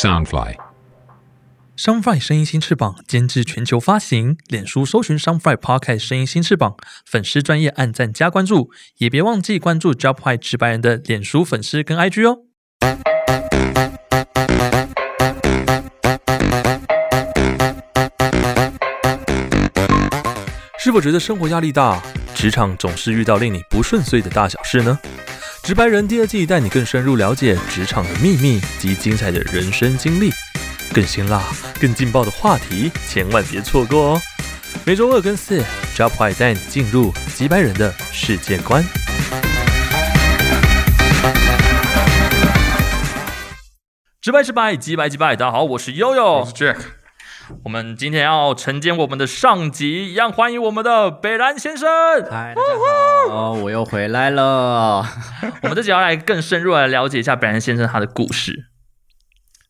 Soundfly，Soundfly 声音新翅膀，监制全球发行。脸书搜寻 Soundfly Podcast 声音新翅膀，粉丝专业按赞加关注，也别忘记关注 Job High 直白人的脸书粉丝跟 IG 哦。是否觉得生活压力大，职场总是遇到令你不顺遂的大小事呢？直白人第二季带你更深入了解职场的秘密及精彩的人生经历，更辛辣、更劲爆的话题，千万别错过哦！每周二跟四，Job White 带你进入直白人的世界观。直白直白，直白直白，大家好，我是悠悠，我是 Jack。我们今天要承接我们的上集，一样欢迎我们的北兰先生。嗨，大家好，我又回来了。我们这集要来更深入来了解一下北兰先生他的故事。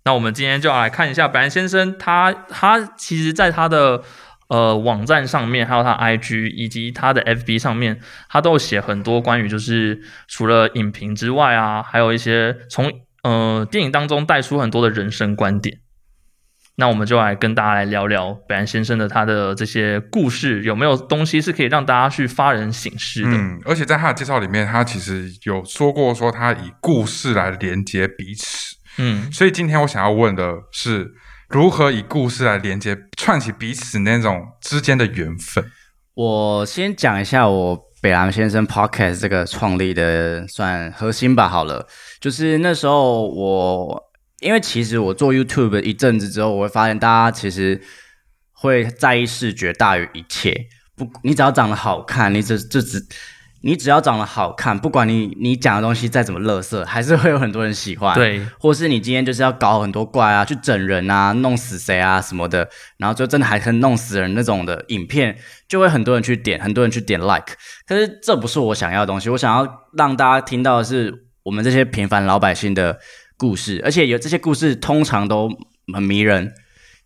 那我们今天就要来看一下北兰先生，他他其实在他的呃网站上面，还有他 IG 以及他的 FB 上面，他都有写很多关于就是除了影评之外啊，还有一些从呃电影当中带出很多的人生观点。那我们就来跟大家来聊聊北安先生的他的这些故事，有没有东西是可以让大家去发人省思的？嗯，而且在他的介绍里面，他其实有说过说他以故事来连接彼此。嗯，所以今天我想要问的是，如何以故事来连接串起彼此那种之间的缘分？我先讲一下我北安先生 Podcast 这个创立的算核心吧。好了，就是那时候我。因为其实我做 YouTube 一阵子之后，我会发现大家其实会在意视觉大于一切。不，你只要长得好看，你只就只你只要长得好看，不管你你讲的东西再怎么垃圾，还是会有很多人喜欢。对，或是你今天就是要搞很多怪啊，去整人啊，弄死谁啊什么的，然后就真的还可以弄死人那种的影片，就会很多人去点，很多人去点 like。可是这不是我想要的东西，我想要让大家听到的是我们这些平凡老百姓的。故事，而且有这些故事通常都很迷人。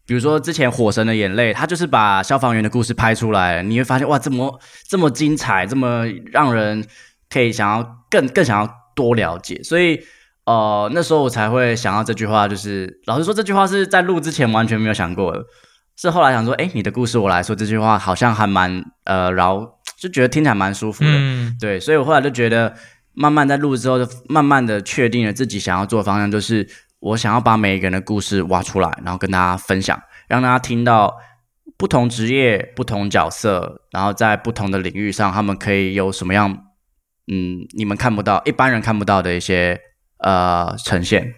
比如说之前《火神的眼泪》，他就是把消防员的故事拍出来，你会发现哇，这么这么精彩，这么让人可以想要更更想要多了解。所以呃，那时候我才会想到这句话，就是老实说，这句话是在录之前完全没有想过的，是后来想说，哎，你的故事我来说，这句话好像还蛮呃然后，就觉得听起来蛮舒服的。对，所以我后来就觉得。慢慢在录之后，就慢慢的确定了自己想要做的方向，就是我想要把每一个人的故事挖出来，然后跟大家分享，让大家听到不同职业、不同角色，然后在不同的领域上，他们可以有什么样，嗯，你们看不到、一般人看不到的一些呃呈现。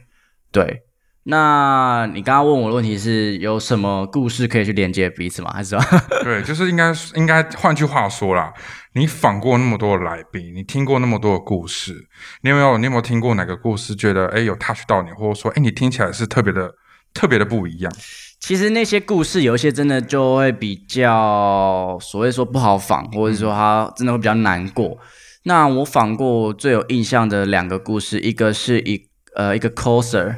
对，那你刚刚问我的问题是有什么故事可以去连接彼此吗？还是？对，就是应该应该换句话说啦。你访过那么多的来宾，你听过那么多的故事，你有没有你有没有听过哪个故事觉得哎有 touch 到你，或者说哎你听起来是特别的特别的不一样？其实那些故事有一些真的就会比较所谓说不好访，或者说他真的会比较难过。那我访过最有印象的两个故事，一个是一呃一个 coser，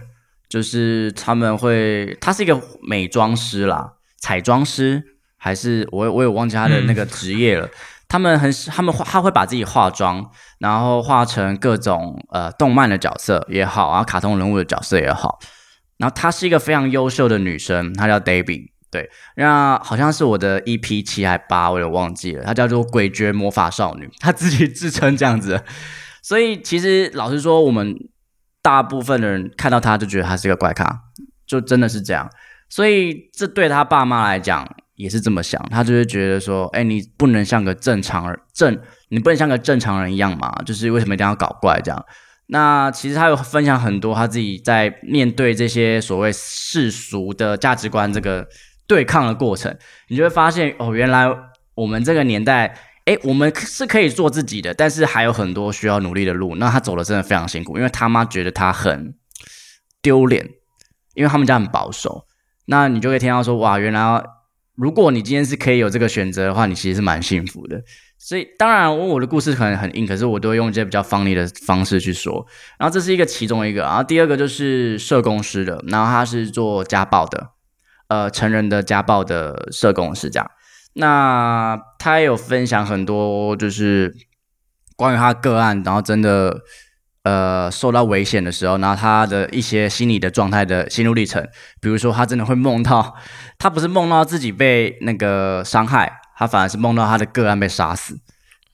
就是他们会他是一个美妆师啦，彩妆师还是我我也忘记他的那个职业了。他们很，他们他会把自己化妆，然后化成各种呃动漫的角色也好，然后卡通人物的角色也好。然后她是一个非常优秀的女生，她叫 Debbie，对，那好像是我的 EP 七还八，我也忘记了。她叫做诡谲魔法少女，她自己自称这样子。所以其实老实说，我们大部分的人看到他就觉得他是个怪咖，就真的是这样。所以这对他爸妈来讲。也是这么想，他就是觉得说，哎，你不能像个正常人，正，你不能像个正常人一样嘛？就是为什么一定要搞怪这样？那其实他有分享很多他自己在面对这些所谓世俗的价值观这个对抗的过程，你就会发现，哦，原来我们这个年代，哎，我们是可以做自己的，但是还有很多需要努力的路。那他走的真的非常辛苦，因为他妈觉得他很丢脸，因为他们家很保守。那你就会听到说，哇，原来。如果你今天是可以有这个选择的话，你其实是蛮幸福的。所以当然，我的故事可能很硬，可是我都会用一些比较方力的方式去说。然后这是一个其中一个，然后第二个就是社工师的，然后他是做家暴的，呃，成人的家暴的社工师这样。那他有分享很多，就是关于他个案，然后真的，呃受到危险的时候，然后他的一些心理的状态的心路历程，比如说他真的会梦到，他不是梦到自己被那个伤害，他反而是梦到他的个案被杀死，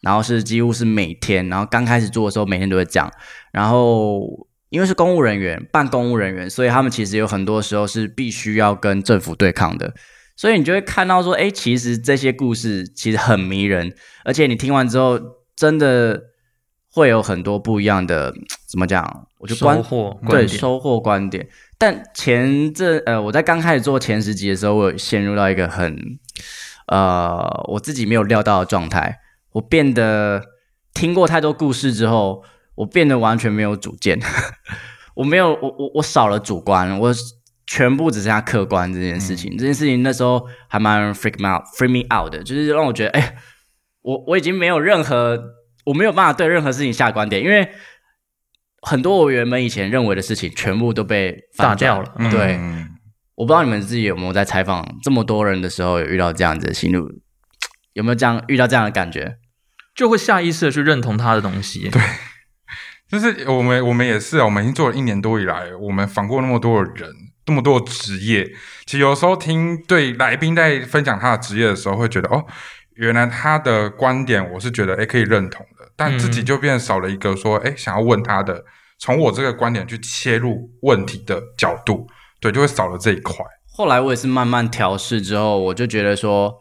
然后是几乎是每天，然后刚开始做的时候每天都会讲，然后。因为是公务人员，办公务人员，所以他们其实有很多时候是必须要跟政府对抗的，所以你就会看到说，哎，其实这些故事其实很迷人，而且你听完之后，真的会有很多不一样的，怎么讲？我就收获对收获观点。但前这呃，我在刚开始做前十集的时候，我陷入到一个很呃，我自己没有料到的状态，我变得听过太多故事之后。我变得完全没有主见，我没有，我我我少了主观，我全部只剩下客观这件事情。这件事情那时候还蛮 freak me out，freak me out 的，就是让我觉得，哎，我我已经没有任何，我没有办法对任何事情下观点，因为很多我原本以前认为的事情，全部都被打掉了。对，我不知道你们自己有没有在采访这么多人的时候，有遇到这样子的心路，有没有这样遇到这样的感觉，就会下意识的去认同他的东西。对。就是我们，我们也是啊。我们已经做了一年多以来，我们访过那么多的人，那么多职业。其实有时候听对来宾在分享他的职业的时候，会觉得哦，原来他的观点我是觉得诶可以认同的，但自己就变少了一个说诶想要问他的，从我这个观点去切入问题的角度，对，就会少了这一块。后来我也是慢慢调试之后，我就觉得说。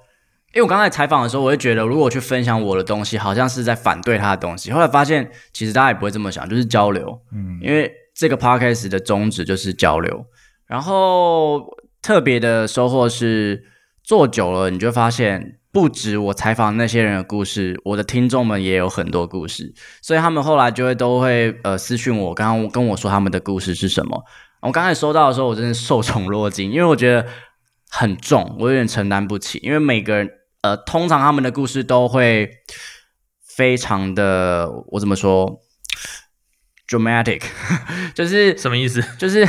因为我刚才采访的时候，我会觉得，如果去分享我的东西，好像是在反对他的东西。后来发现，其实大家也不会这么想，就是交流。嗯，因为这个 podcast 的宗旨就是交流。然后特别的收获是，做久了，你就发现，不止我采访那些人的故事，我的听众们也有很多故事。所以他们后来就会都会呃私讯我，刚刚跟我说他们的故事是什么。我刚才收到的时候，我真的受宠若惊，因为我觉得很重，我有点承担不起，因为每个人。呃，通常他们的故事都会非常的，我怎么说，dramatic，就是什么意思？就是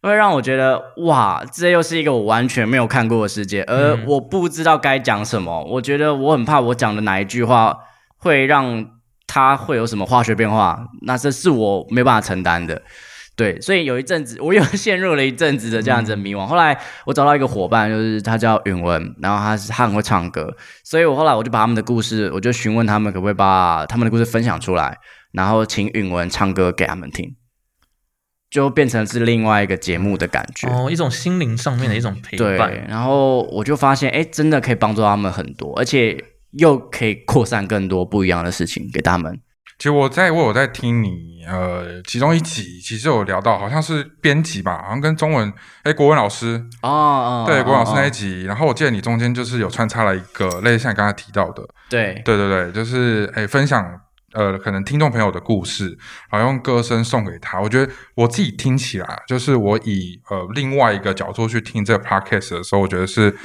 会让我觉得，哇，这又是一个我完全没有看过的世界，而我不知道该讲什么。我觉得我很怕我讲的哪一句话会让他会有什么化学变化，那这是我没办法承担的。对，所以有一阵子，我又陷入了一阵子的这样子迷惘。后来我找到一个伙伴，就是他叫允文，然后他是他很会唱歌，所以我后来我就把他们的故事，我就询问他们可不可以把他们的故事分享出来，然后请允文唱歌给他们听，就变成是另外一个节目的感觉。哦，一种心灵上面的一种陪伴。对，然后我就发现，哎，真的可以帮助他们很多，而且又可以扩散更多不一样的事情给他们。其实我在我有在听你呃其中一集，其实有聊到好像是编辑吧，好像跟中文哎国文老师。哦，对国文老师那一集，然后我记得你中间就是有穿插了一个类似像你刚才提到的，对。对对对，就是哎分享呃可能听众朋友的故事，好用歌声送给他。我觉得我自己听起来，就是我以呃另外一个角度去听这个 podcast 的时候，我觉得是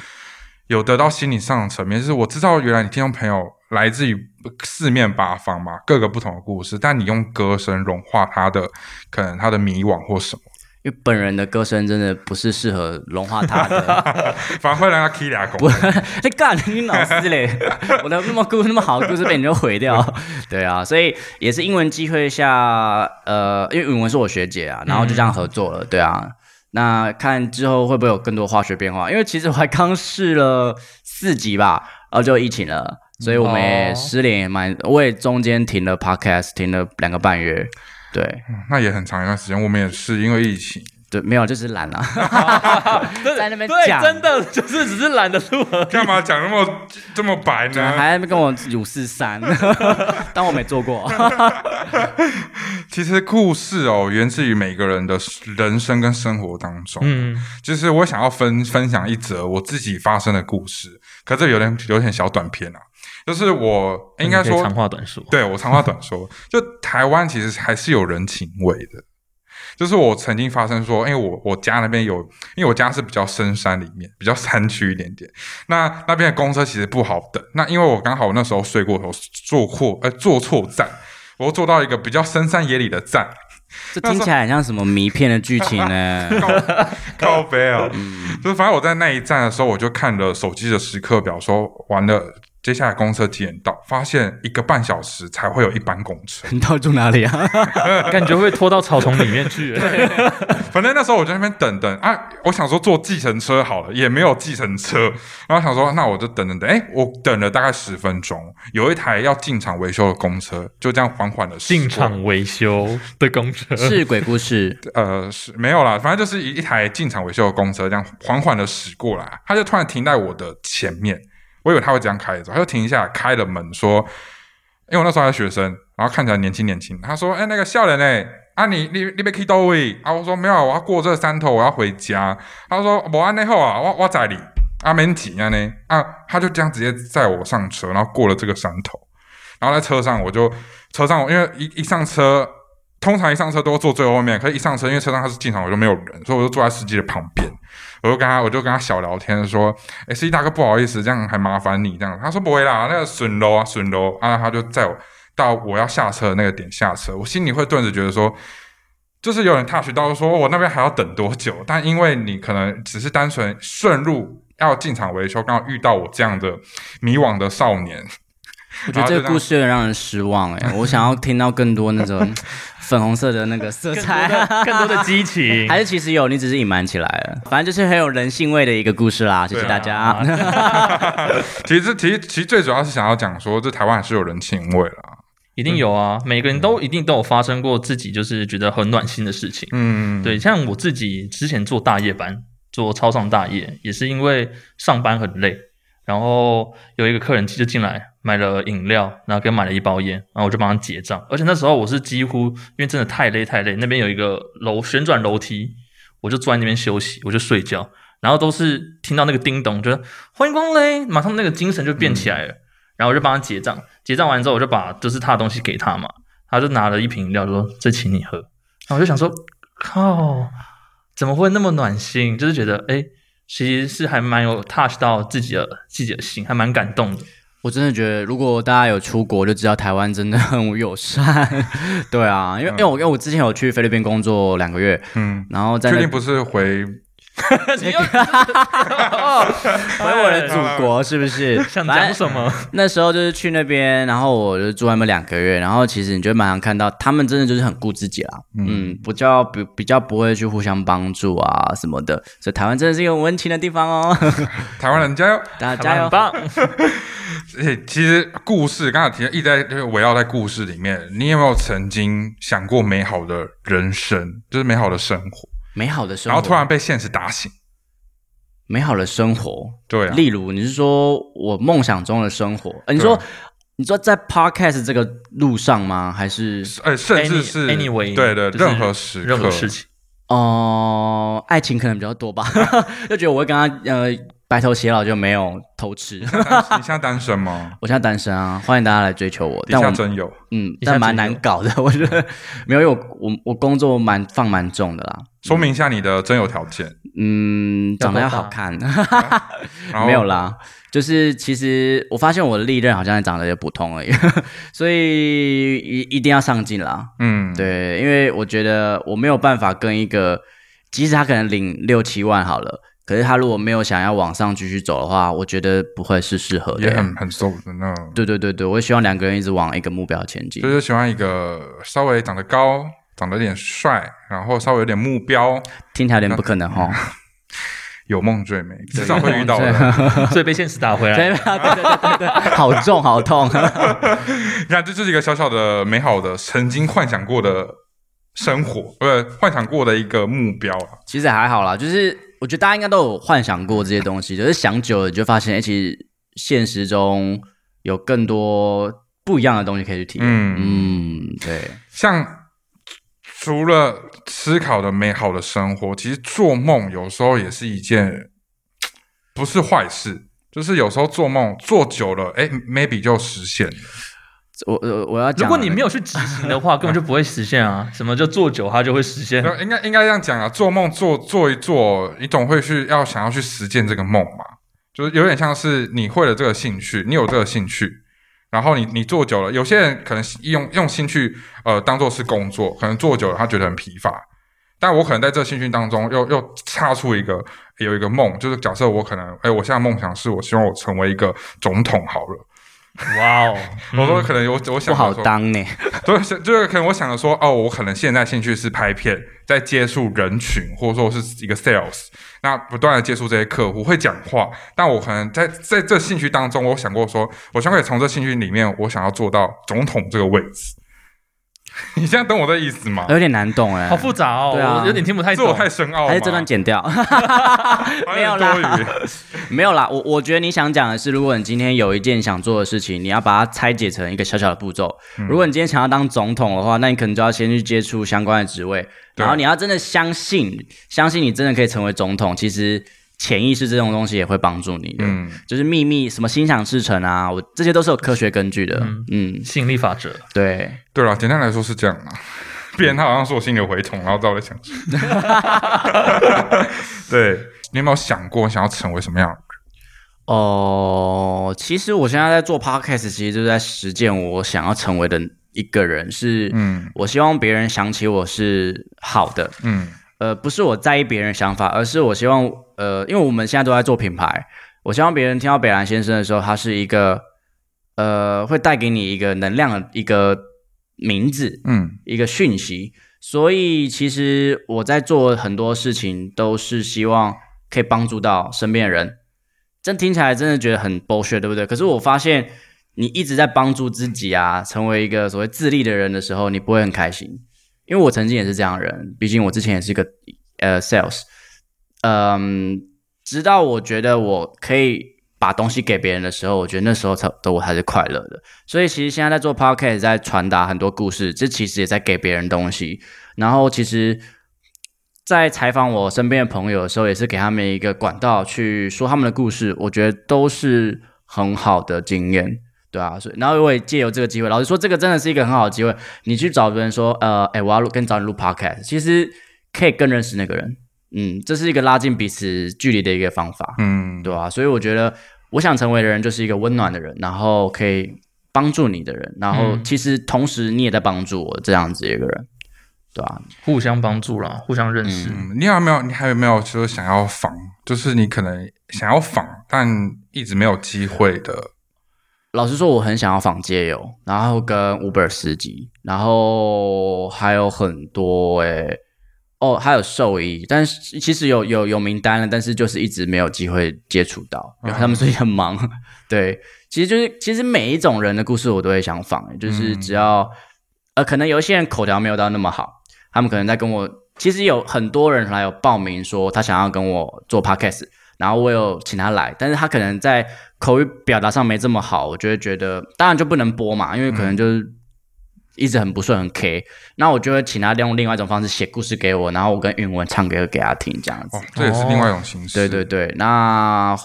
有得到心理上的层面，就是我知道原来你听众朋友。来自于四面八方嘛，各个不同的故事，但你用歌声融化他的可能他的迷惘或什么。因为本人的歌声真的不是适合融化他的，反而会让他 k 俩狗。你 干你老师嘞！我的那么故那么好的故事被你就毁掉。对啊，所以也是英文机会下，呃，因为允文是我学姐啊，然后就这样合作了。对啊，那看之后会不会有更多化学变化？因为其实我还刚试了四集吧，然后就疫情了。所以我们也失联也蛮，我也中间停了 podcast，停了两个半月，对，那也很长一段时间。我们也是因为疫情，对，没有就是懒 了，在那边讲，真的就是只是懒得录。干嘛讲那么这么白呢？还跟我五四三，当我没做过。其实故事哦，源自于每个人的人生跟生活当中。嗯，就是我想要分分享一则我自己发生的故事，可这有点有点小短片啊。就是我应该说长话短说，对我长话短说，就台湾其实还是有人情味的。就是我曾经发生说，因为我我家那边有，因为我家是比较深山里面，比较山区一点点。那那边的公车其实不好等。那因为我刚好那时候睡过头，坐错呃坐错站，我坐到一个比较深山野里的站。这听起来很像什么迷片的剧情呢？高飞啊，就是反正我在那一站的时候，我就看了手机的时刻表，说完了。接下来公车几点到？发现一个半小时才会有一班公车。你到底住哪里啊？感觉会拖到草丛里面去。反正那时候我在那边等等啊，我想说坐计程车好了，也没有计程车。然后想说，那我就等等等。哎，我等了大概十分钟，有一台要进场维修的公车，就这样缓缓的进场维修的公车是鬼故事。呃，是没有啦，反正就是一一台进场维修的公车，这样缓缓的驶过来，它就突然停在我的前面。我以为他会这样开着，他就停一下，开了门说：“因为我那时候还学生，然后看起来年轻年轻。”他说：“哎，那个笑脸哎，啊你你你别去到位啊！”我说：“没有，我要过这山头，我要回家。”他说：“我安内后啊，我我载你啊，没几啊呢啊。”他就这样直接载我上车，然后过了这个山头，然后在车上我就车上，因为一一上车，通常一上车都坐最后面，可是一上车，因为车上他是进场，我就没有人，所以我就坐在司机的旁边。我就跟他，我就跟他小聊天，说：“哎，司机大哥，不好意思，这样还麻烦你这样。”他说：“不会啦，那个损楼啊，损楼啊。”他就载我到我要下车的那个点下车。我心里会顿时觉得说，就是有人 touch 到，说我那边还要等多久？但因为你可能只是单纯顺路要进场维修，刚好遇到我这样的迷惘的少年。我觉得这个故事有点让人失望哎，我想要听到更多那种 粉红色的那个色彩，更多的激情，还是其实有，你只是隐瞒起来了。反正就是很有人性味的一个故事啦，谢谢大家。其实，其实，其实最主要是想要讲说，这台湾还是有人情味啦，一定有啊，每个人都一定都有发生过自己就是觉得很暖心的事情。嗯，对，像我自己之前做大夜班，做超上大夜，也是因为上班很累。然后有一个客人就进来买了饮料，然后给买了一包烟，然后我就帮他结账。而且那时候我是几乎因为真的太累太累，那边有一个楼旋转楼梯，我就坐在那边休息，我就睡觉。然后都是听到那个叮咚，觉得欢迎光临，马上那个精神就变起来了。然后我就帮他结账，结账完之后我就把就是他的东西给他嘛，他就拿了一瓶饮料说这请你喝。然后我就想说靠，怎么会那么暖心？就是觉得哎。其实是还蛮有 touch 到自己的自己的心，还蛮感动的。我真的觉得，如果大家有出国，就知道台湾真的 很友善。对啊，因为因为我因为我之前有去菲律宾工作两个月，嗯，然后在确定不是回。你又回我的祖国是不是？想讲什么？那时候就是去那边，然后我就住他们两个月，然后其实你就马上看到他们真的就是很顾自己啦，嗯，比较比比较不会去互相帮助啊什么的，所以台湾真的是一个温情的地方哦。台湾人加油，大家加油！棒。其实故事刚才提到一直在就是围绕在故事里面，你有没有曾经想过美好的人生，就是美好的生活？美好的生活，然后突然被现实打醒。美好的生活，对，例如你是说我梦想中的生活？你说你说在 podcast 这个路上吗？还是呃，甚至是 anyway，对对，任何时任何事情哦，爱情可能比较多吧，就觉得我会跟他呃。白头偕老就没有偷吃。你现在单身吗？我现在单身啊，欢迎大家来追求我。但我真有，嗯，但蛮难搞的，我觉得没有，因为我我我工作蛮放蛮重的啦。说明一下你的真有条件。嗯，长得要好看。没有啦，就是其实我发现我的历任好像长得也普通而已，所以一一定要上进啦。嗯，对，因为我觉得我没有办法跟一个，即使他可能领六七万好了。可是他如果没有想要往上继续走的话，我觉得不会是适合的。也很很瘦的那。对对对对，我希望两个人一直往一个目标前进。就是喜欢一个稍微长得高、长得有点帅，然后稍微有点目标。听起来有点不可能哈。有梦最美，至少会遇到的，所以被现实打回来。对对对对，好重好痛。你看，这就是一个小小的美好的曾经幻想过的生活，不是幻想过的一个目标啊。其实还好啦，就是。我觉得大家应该都有幻想过这些东西，就是想久了，你就发现，哎，其实现实中有更多不一样的东西可以去体验。嗯，对。像除了思考的美好的生活，其实做梦有时候也是一件 不是坏事。就是有时候做梦做久了，哎，maybe 就实现了。我我我要讲，如果你没有去执行的话，根本就不会实现啊！什么叫做久，它就会实现？应该应该这样讲啊！做梦做做一做，你总会去要想要去实践这个梦嘛？就是有点像是你会了这个兴趣，你有这个兴趣，然后你你做久了，有些人可能用用心去呃当做是工作，可能做久了他觉得很疲乏。但我可能在这兴趣当中又又插出一个有一个梦，就是假设我可能哎，我现在梦想是我希望我成为一个总统好了。哇哦！我说可能我我想不好当呢，对，就是可能我想着说，哦，我可能现在兴趣是拍片，在接触人群，或者说是一个 sales，那不断的接触这些客户，会讲话。但我可能在在这兴趣当中，我想过说，我想可以从这兴趣里面，我想要做到总统这个位置。你现在懂我的意思吗？有点难懂哎，好复杂哦，对啊，有点听不太懂，我太深奥，还是这段剪掉？没有啦，没有啦。我我觉得你想讲的是，如果你今天有一件想做的事情，你要把它拆解成一个小小的步骤。如果你今天想要当总统的话，那你可能就要先去接触相关的职位，然后你要真的相信，相信你真的可以成为总统。其实。潜意识这种东西也会帮助你的，嗯，就是秘密什么心想事成啊，我这些都是有科学根据的，嗯，吸引力法则，对，对了，简单来说是这样嘛，别人他好像说我心里有蛔虫，然后在我想，对。你有没有想过想要成为什么样？哦，其实我现在在做 podcast，其实就是在实践我想要成为的一个人，是，嗯，我希望别人想起我是好的，嗯。呃，不是我在意别人想法，而是我希望，呃，因为我们现在都在做品牌，我希望别人听到北兰先生的时候，他是一个，呃，会带给你一个能量的一个名字，嗯，一个讯息。所以其实我在做很多事情，都是希望可以帮助到身边的人。真听起来真的觉得很 bullshit，，对不对？可是我发现，你一直在帮助自己啊，成为一个所谓自立的人的时候，你不会很开心。因为我曾经也是这样的人，毕竟我之前也是一个呃 sales，嗯，直到我觉得我可以把东西给别人的时候，我觉得那时候才的我才是快乐的。所以其实现在在做 podcast，在传达很多故事，这其实也在给别人东西。然后其实，在采访我身边的朋友的时候，也是给他们一个管道去说他们的故事，我觉得都是很好的经验。对啊，所以然后我也借由这个机会，老实说，这个真的是一个很好的机会。你去找别人说，呃，哎，我要录跟找你录 podcast，其实可以更认识那个人。嗯，这是一个拉近彼此距离的一个方法。嗯，对啊，所以我觉得我想成为的人就是一个温暖的人，然后可以帮助你的人，然后其实同时你也在帮助我这样子一个人，对啊，互相帮助了，互相认识。你有没有？你还有没有说想要访？就是你可能想要访，但一直没有机会的。老实说，我很想要访街友，然后跟 Uber 司机，然后还有很多诶，哦，还有兽医，但是其实有有有名单了，但是就是一直没有机会接触到，因为他们最近很忙。对，其实就是其实每一种人的故事我都会想访，就是只要呃，可能有一些人口条没有到那么好，他们可能在跟我，其实有很多人来有报名说他想要跟我做 Podcast。然后我有请他来，但是他可能在口语表达上没这么好，我就会觉得当然就不能播嘛，因为可能就是一直很不顺很 K。那我就会请他用另外一种方式写故事给我，然后我跟韵文唱歌给他听，这样子。这也是另外一种形式。对对对，那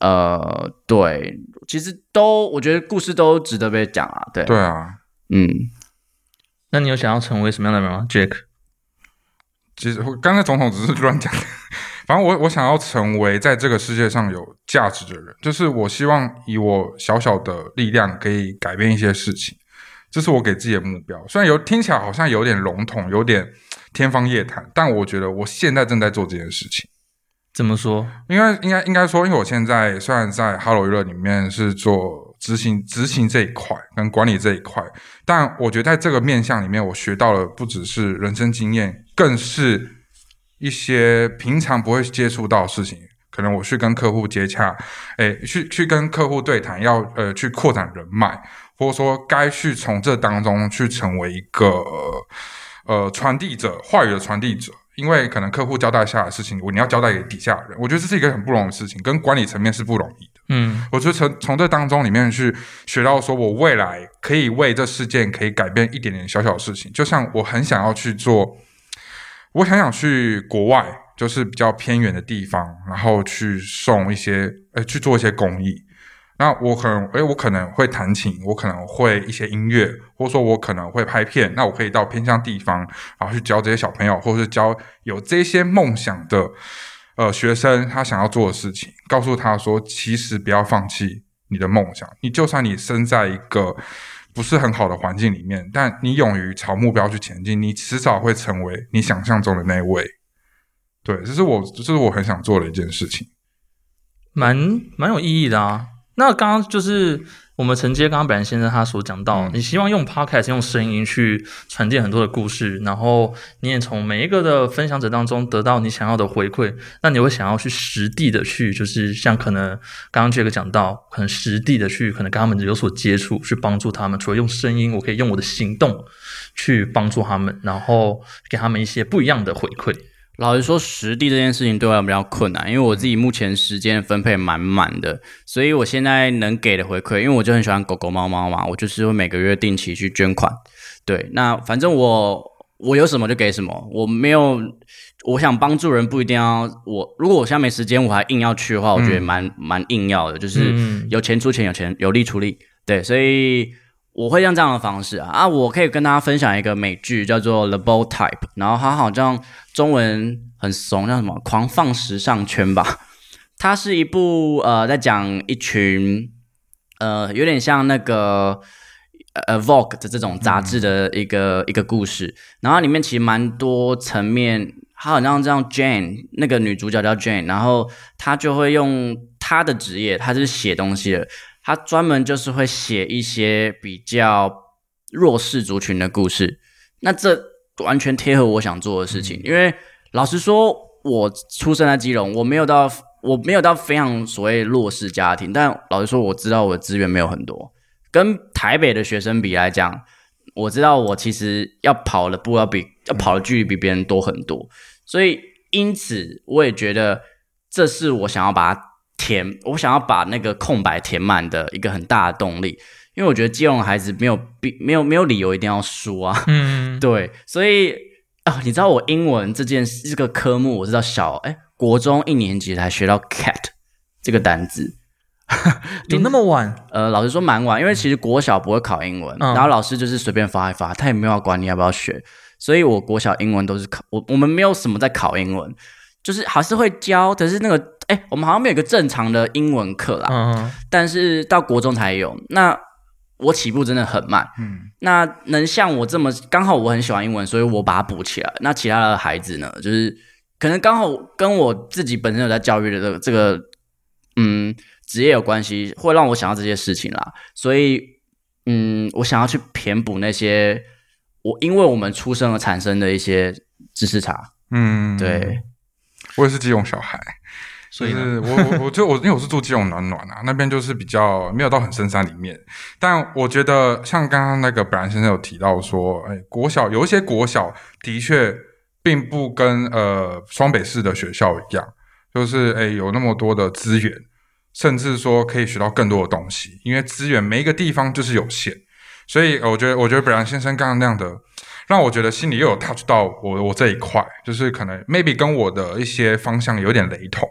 呃，对，其实都我觉得故事都值得被讲啊。对对啊，嗯。那你有想要成为什么样的人吗，Jack？其实刚才总统只是乱讲。反正我我想要成为在这个世界上有价值的人，就是我希望以我小小的力量可以改变一些事情，这是我给自己的目标。虽然有听起来好像有点笼统，有点天方夜谭，但我觉得我现在正在做这件事情。怎么说？应该应该应该说，因为我现在虽然在 Hello 娱乐里面是做执行执行这一块跟管理这一块，但我觉得在这个面向里面，我学到了不只是人生经验，更是。一些平常不会接触到的事情，可能我去跟客户接洽，哎，去去跟客户对谈，要呃去扩展人脉，或者说该去从这当中去成为一个呃传递者，话语的传递者。因为可能客户交代下的事情，我你要交代给底下人，我觉得这是一个很不容易的事情，跟管理层面是不容易的。嗯，我觉得从从这当中里面去学到，说我未来可以为这事件可以改变一点点小小的事情，就像我很想要去做。我想想去国外，就是比较偏远的地方，然后去送一些，呃，去做一些公益。那我可能，诶，我可能会弹琴，我可能会一些音乐，或者说我可能会拍片。那我可以到偏乡地方，然后去教这些小朋友，或者是教有这些梦想的，呃，学生他想要做的事情，告诉他说，其实不要放弃你的梦想。你就算你生在一个。不是很好的环境里面，但你勇于朝目标去前进，你迟早会成为你想象中的那位。对，这是我，这是我很想做的一件事情，蛮蛮有意义的啊。那刚刚就是我们承接刚刚本人先生他所讲到，你希望用 podcast 用声音去传递很多的故事，然后你也从每一个的分享者当中得到你想要的回馈，那你会想要去实地的去，就是像可能刚刚这个讲到，可能实地的去，可能跟他们有所接触，去帮助他们。除了用声音，我可以用我的行动去帮助他们，然后给他们一些不一样的回馈。老实说，实地这件事情对我比较困难，因为我自己目前时间分配满满的，所以我现在能给的回馈，因为我就很喜欢狗狗猫猫嘛，我就是会每个月定期去捐款。对，那反正我我有什么就给什么，我没有我想帮助人不一定要我，如果我现在没时间，我还硬要去的话，我觉得蛮蛮硬要的，就是有钱出钱，有钱有力出力。对，所以。我会用这样的方式啊啊！我可以跟大家分享一个美剧，叫做《The Bold Type》，然后它好像中文很怂，叫什么“狂放时尚圈”吧。它是一部呃，在讲一群呃，有点像那个呃《Vogue》的这种杂志的一个一个故事。然后里面其实蛮多层面，它好像这样 Jane 那个女主角叫 Jane，然后她就会用她的职业，她是写东西的。他专门就是会写一些比较弱势族群的故事，那这完全贴合我想做的事情。因为老实说，我出生在基隆，我没有到我没有到非常所谓弱势家庭，但老实说，我知道我的资源没有很多，跟台北的学生比来讲，我知道我其实要跑的步要比要跑的距离比别人多很多，所以因此我也觉得这是我想要把它。填，我想要把那个空白填满的一个很大的动力，因为我觉得基隆孩子没有必没有没有理由一定要输啊，嗯，对，所以啊，你知道我英文这件这个科目，我知道小哎国中一年级才学到 cat 这个单字，有那么晚？呃，老师说蛮晚，因为其实国小不会考英文，然后老师就是随便发一发，他也没有管你要不要学，所以我国小英文都是考我我们没有什么在考英文。就是还是会教，可是那个哎，我们好像没有一个正常的英文课啦。嗯。但是到国中才有。那我起步真的很慢。嗯。那能像我这么刚好我很喜欢英文，所以我把它补起来。那其他的孩子呢？就是可能刚好跟我自己本身有在教育的这个这个嗯职业有关系，会让我想到这些事情啦。所以嗯，我想要去填补那些我因为我们出生而产生的一些知识差。嗯。对。我也是这种小孩，所以我我就我因为我是住基隆暖暖啊，那边就是比较没有到很深山里面，但我觉得像刚刚那个本兰先生有提到说，哎，国小有一些国小的确并不跟呃双北市的学校一样，就是哎有那么多的资源，甚至说可以学到更多的东西，因为资源每一个地方就是有限，所以我觉得我觉得本兰先生刚刚那样的。让我觉得心里又有 touch 到我我这一块，就是可能 maybe 跟我的一些方向有点雷同，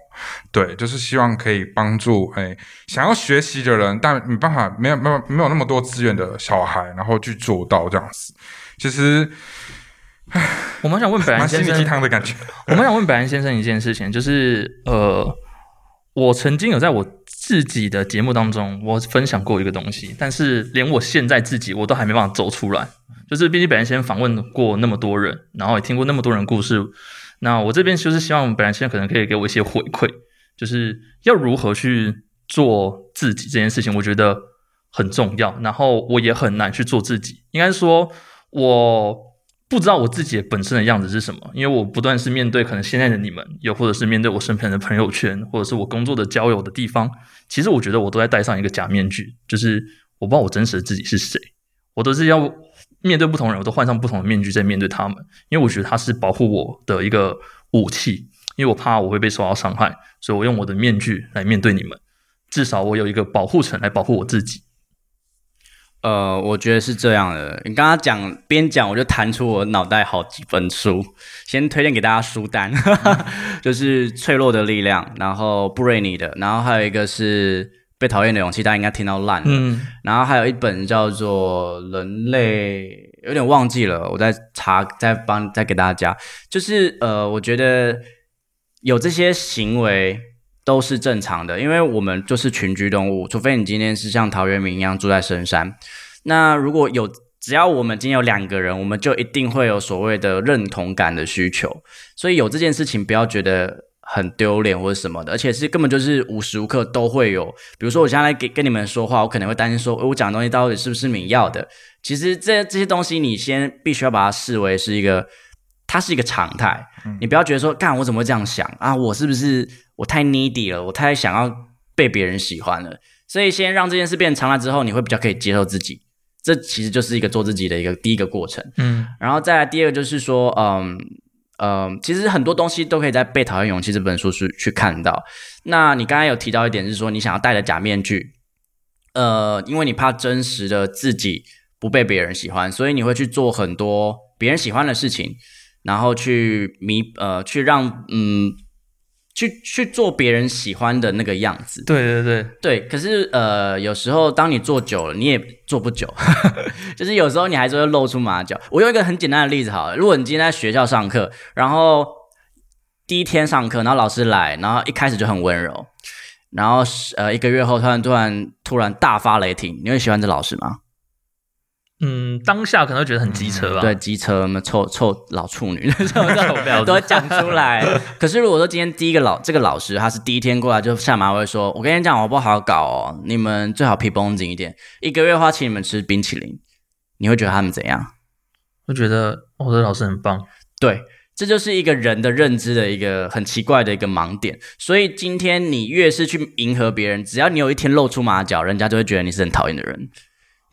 对，就是希望可以帮助哎想要学习的人，但没办法没有没有没有那么多资源的小孩，然后去做到这样子。其实，我们想问本兰先生，鸡汤的感觉。我们想问本兰先生一件事情，就是呃，我曾经有在我自己的节目当中，我分享过一个东西，但是连我现在自己我都还没办法走出来。就是毕竟本来先访问过那么多人，然后也听过那么多人故事，那我这边就是希望本来先可能可以给我一些回馈，就是要如何去做自己这件事情，我觉得很重要。然后我也很难去做自己，应该说我不知道我自己本身的样子是什么，因为我不断是面对可能现在的你们，又或者是面对我身边的朋友圈，或者是我工作的交友的地方，其实我觉得我都在戴上一个假面具，就是我不知道我真实的自己是谁，我都是要。面对不同人，我都换上不同的面具在面对他们，因为我觉得它是保护我的一个武器，因为我怕我会被受到伤害，所以我用我的面具来面对你们，至少我有一个保护层来保护我自己。呃，我觉得是这样的。你刚刚讲边讲，我就弹出我脑袋好几本书，先推荐给大家书单，就是《脆弱的力量》，然后布瑞尼的，然后还有一个是。被讨厌的勇气，大家应该听到烂了。嗯，然后还有一本叫做《人类》，有点忘记了，我在查，再帮再给大家。就是呃，我觉得有这些行为都是正常的，因为我们就是群居动物，除非你今天是像陶渊明一样住在深山。那如果有，只要我们今天有两个人，我们就一定会有所谓的认同感的需求。所以有这件事情，不要觉得。很丢脸或者什么的，而且是根本就是无时无刻都会有。比如说，我现在给跟你们说话，我可能会担心说，我讲的东西到底是不是你要的？其实这这些东西，你先必须要把它视为是一个，它是一个常态。你不要觉得说，干我怎么会这样想啊？我是不是我太 needy 了？我太想要被别人喜欢了？所以先让这件事变成常态之后，你会比较可以接受自己。这其实就是一个做自己的一个第一个过程。嗯，然后再来第二个就是说，嗯。嗯，其实很多东西都可以在《被讨厌勇气》这本书去去看到。那你刚才有提到一点是说，你想要戴着假面具，呃，因为你怕真实的自己不被别人喜欢，所以你会去做很多别人喜欢的事情，然后去弥呃，去让嗯。去去做别人喜欢的那个样子，对对对对。可是呃，有时候当你做久了，你也做不久，就是有时候你还是会露出马脚。我用一个很简单的例子好了，如果你今天在学校上课，然后第一天上课，然后老师来，然后一开始就很温柔，然后呃一个月后突然突然突然大发雷霆，你会喜欢这老师吗？嗯，当下可能会觉得很机车吧？对，机车嘛，臭臭老处女，都会讲出来。可是如果说今天第一个老这个老师，他是第一天过来就下马威说：“我跟你讲，我不好搞哦，你们最好皮绷紧一点。一个月花请你们吃冰淇淋，你会觉得他们怎样？会觉得我的老师很棒。对，这就是一个人的认知的一个很奇怪的一个盲点。所以今天你越是去迎合别人，只要你有一天露出马脚，人家就会觉得你是很讨厌的人。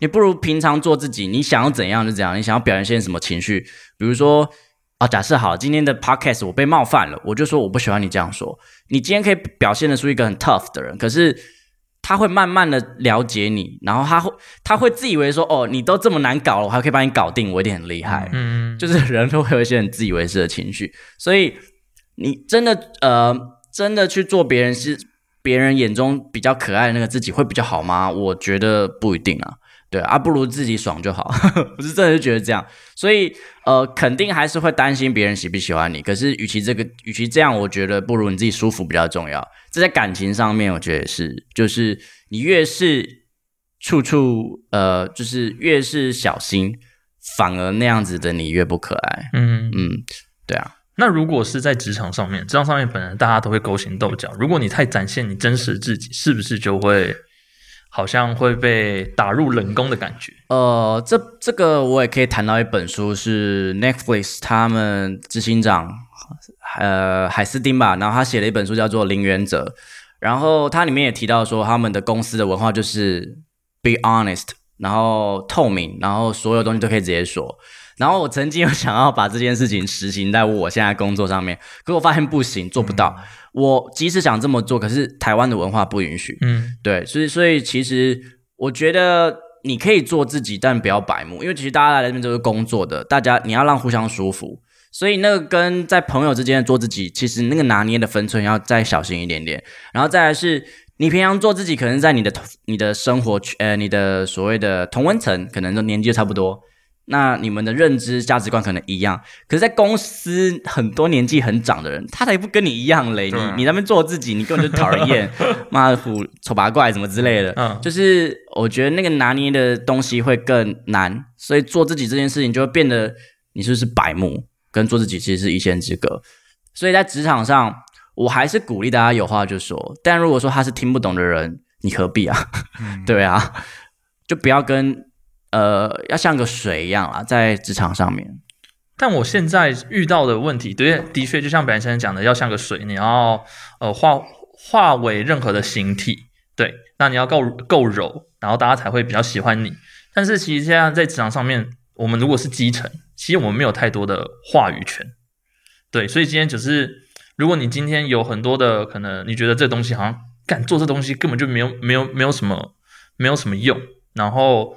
你不如平常做自己，你想要怎样就怎样。你想要表现什么情绪，比如说啊，假设好，今天的 podcast 我被冒犯了，我就说我不喜欢你这样说。你今天可以表现的出一个很 tough 的人，可是他会慢慢的了解你，然后他会他会自以为说哦，你都这么难搞了，我还可以把你搞定，我一定很厉害。嗯，就是人都会有一些很自以为是的情绪，所以你真的呃，真的去做别人是别人眼中比较可爱的那个自己会比较好吗？我觉得不一定啊。对啊，不如自己爽就好。我是真的是觉得这样，所以呃，肯定还是会担心别人喜不喜欢你。可是，与其这个，与其这样，我觉得不如你自己舒服比较重要。这在感情上面，我觉得也是，就是你越是处处呃，就是越是小心，反而那样子的你越不可爱。嗯嗯，对啊。那如果是在职场上面，职场上面本来大家都会勾心斗角，如果你太展现你真实自己，是不是就会？好像会被打入冷宫的感觉。呃，这这个我也可以谈到一本书，是 Netflix 他们执行长呃海斯丁吧，然后他写了一本书叫做《零原则》，然后它里面也提到说，他们的公司的文化就是 be honest，然后透明，然后所有东西都可以直接说。然后我曾经有想要把这件事情实行在我现在工作上面，可我发现不行，做不到。我即使想这么做，可是台湾的文化不允许。嗯，对，所以所以其实我觉得你可以做自己，但不要白目，因为其实大家来这边都是工作的，大家你要让互相舒服。所以那个跟在朋友之间做自己，其实那个拿捏的分寸要再小心一点点。然后再来是你平常做自己，可能在你的你的生活圈，呃，你的所谓的同温层，可能都年纪差不多。那你们的认知价值观可能一样，可是，在公司很多年纪很长的人，他才不跟你一样嘞。你你那边做自己，你根本就讨人厌，妈的虎丑八怪什么之类的。嗯，就是我觉得那个拿捏的东西会更难，所以做自己这件事情就会变得你是不是白目，跟做自己其实是一线之隔。所以在职场上，我还是鼓励大家有话就说，但如果说他是听不懂的人，你何必啊？对啊，就不要跟。呃，要像个水一样啊，在职场上面。但我现在遇到的问题，对，的确就像本先生讲的，要像个水，你要呃化化为任何的形体，对，那你要够够柔，然后大家才会比较喜欢你。但是其实现在在职场上面，我们如果是基层，其实我们没有太多的话语权，对，所以今天只是，如果你今天有很多的可能，你觉得这东西好像干做这东西根本就没有没有没有什么没有什么用，然后。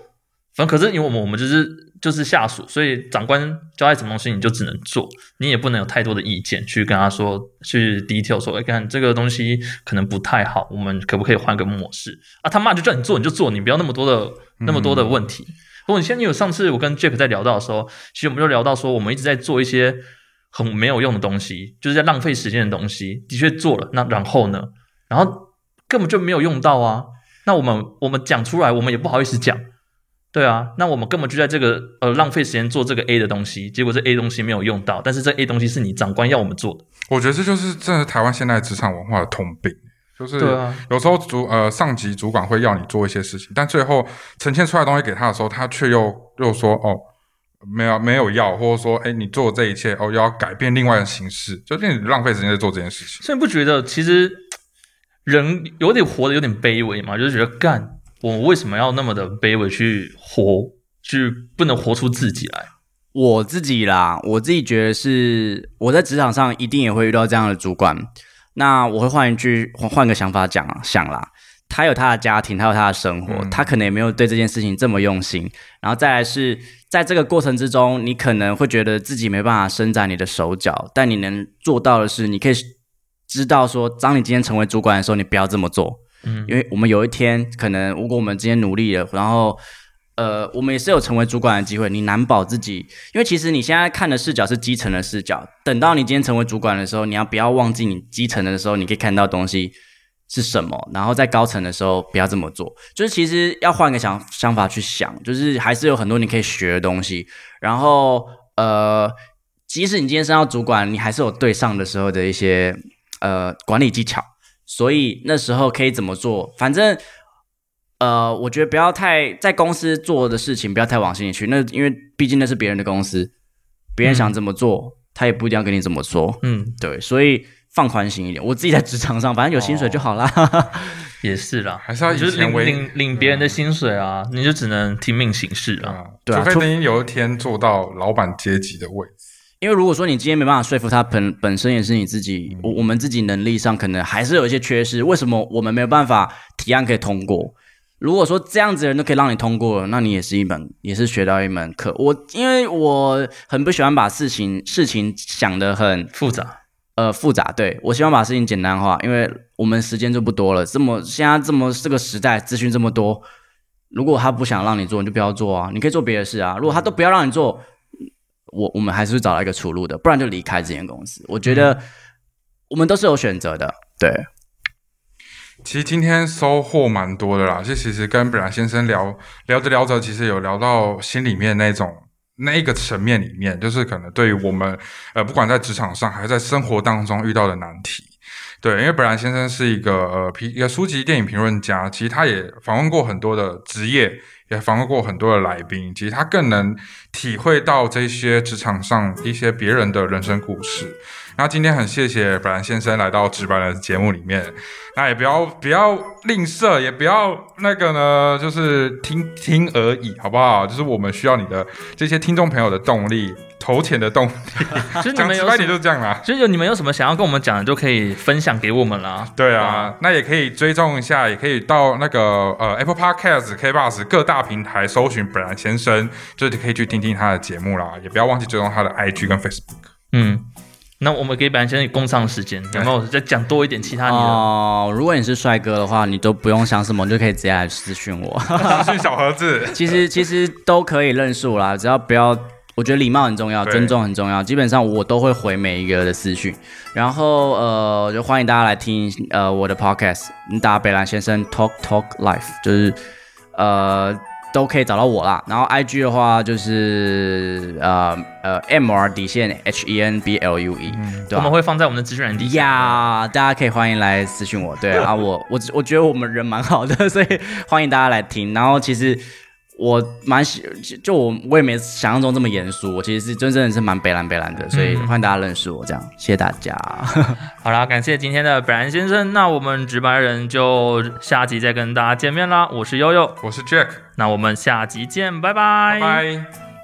反正可是因为我们我们就是就是下属，所以长官交代什么东西你就只能做，你也不能有太多的意见去跟他说去 detail 说，哎，看这个东西可能不太好，我们可不可以换个模式啊？他妈就叫你做你就做，你不要那么多的那么多的问题。如果你现在有上次我跟 Jack 在聊到的时候，其实我们就聊到说，我们一直在做一些很没有用的东西，就是在浪费时间的东西，的确做了，那然后呢？然后根本就没有用到啊。那我们我们讲出来，我们也不好意思讲。对啊，那我们根本就在这个呃浪费时间做这个 A 的东西，结果这 A 东西没有用到，但是这 A 东西是你长官要我们做的。我觉得这就是真的台湾现在职场文化的通病，就是有时候主呃上级主管会要你做一些事情，但最后呈现出来东西给他的时候，他却又又说哦没有没有要，或者说哎你做这一切哦要改变另外的形式，就是你浪费时间在做这件事情。所以不觉得其实人有点活得有点卑微嘛？就是觉得干。我为什么要那么的卑微去活，去不能活出自己来？我自己啦，我自己觉得是我在职场上一定也会遇到这样的主管。那我会换一句，换个想法讲啊，想啦，他有他的家庭，他有他的生活，他可能也没有对这件事情这么用心。然后再来是在这个过程之中，你可能会觉得自己没办法伸展你的手脚，但你能做到的是，你可以知道说，当你今天成为主管的时候，你不要这么做。嗯，因为我们有一天可能，如果我们今天努力了，然后，呃，我们也是有成为主管的机会。你难保自己，因为其实你现在看的视角是基层的视角。等到你今天成为主管的时候，你要不要忘记你基层的时候，你可以看到东西是什么？然后在高层的时候不要这么做。就是其实要换个想想法去想，就是还是有很多你可以学的东西。然后，呃，即使你今天升到主管，你还是有对上的时候的一些呃管理技巧。所以那时候可以怎么做？反正，呃，我觉得不要太在公司做的事情不要太往心里去。那因为毕竟那是别人的公司，别人想怎么做，他也不一定要跟你怎么说。嗯，对，所以放宽心一点。我自己在职场上，反正有薪水就好啦。也是啦，还是要就是领领领别人的薪水啊，你就只能听命行事啊。对啊，除非你有一天做到老板阶级的位置。因为如果说你今天没办法说服他本本身也是你自己，我我们自己能力上可能还是有一些缺失。为什么我们没有办法提案可以通过？如果说这样子的人都可以让你通过，那你也是一门也是学到一门课。我因为我很不喜欢把事情事情想得很复杂，呃复杂。对我希望把事情简单化，因为我们时间就不多了。这么现在这么这个时代资讯这么多，如果他不想让你做，你就不要做啊，你可以做别的事啊。如果他都不要让你做。我我们还是找到一个出路的，不然就离开这间公司。我觉得我们都是有选择的。对，其实今天收获蛮多的啦。就其实跟本来先生聊聊着聊着，其实有聊到心里面那种那一个层面里面，就是可能对于我们呃，不管在职场上还是在生活当中遇到的难题。对，因为本来先生是一个呃评一个书籍电影评论家，其实他也访问过很多的职业。也访问过很多的来宾，其实他更能体会到这些职场上一些别人的人生故事。那今天很谢谢本兰先生来到值班的节目里面，那也不要不要吝啬，也不要那个呢，就是听听而已，好不好？就是我们需要你的这些听众朋友的动力。投钱的动力，其实你们有点就是这样啦。其实有你们有什么想要跟我们讲的，就可以分享给我们啦。对啊，那也可以追踪一下，也可以到那个呃 Apple Podcast、K Bus 各大平台搜寻本来先生，就是可以去听听他的节目啦。也不要忘记追踪他的 IG 跟 Facebook。嗯，那我们给本来先生工商时间，有没有再讲多一点其他的？哦，如果你是帅哥的话，你都不用想什么，你就可以直接来私讯我，私讯小盒子。其实其实都可以认识我啦，只要不要。我觉得礼貌很重要，尊重很重要。基本上我都会回每一个的私讯，然后呃，就欢迎大家来听呃我的 podcast，你打北兰先生 talk talk life，就是呃都可以找到我啦。然后 IG 的话就是呃呃 MR 底线 H E N B L U E，对我们会放在我们的资讯栏底下，大家可以欢迎来私讯我。对啊，我我我觉得我们人蛮好的，所以欢迎大家来听。然后其实。我蛮喜，就我我也没想象中这么严肃，我其实是真正的是蛮北蓝北蓝的，所以欢迎大家认识我，这样谢谢大家。好啦，感谢今天的北蓝先生，那我们直白人就下集再跟大家见面啦。我是悠悠，我是 Jack，那我们下集见，拜拜拜。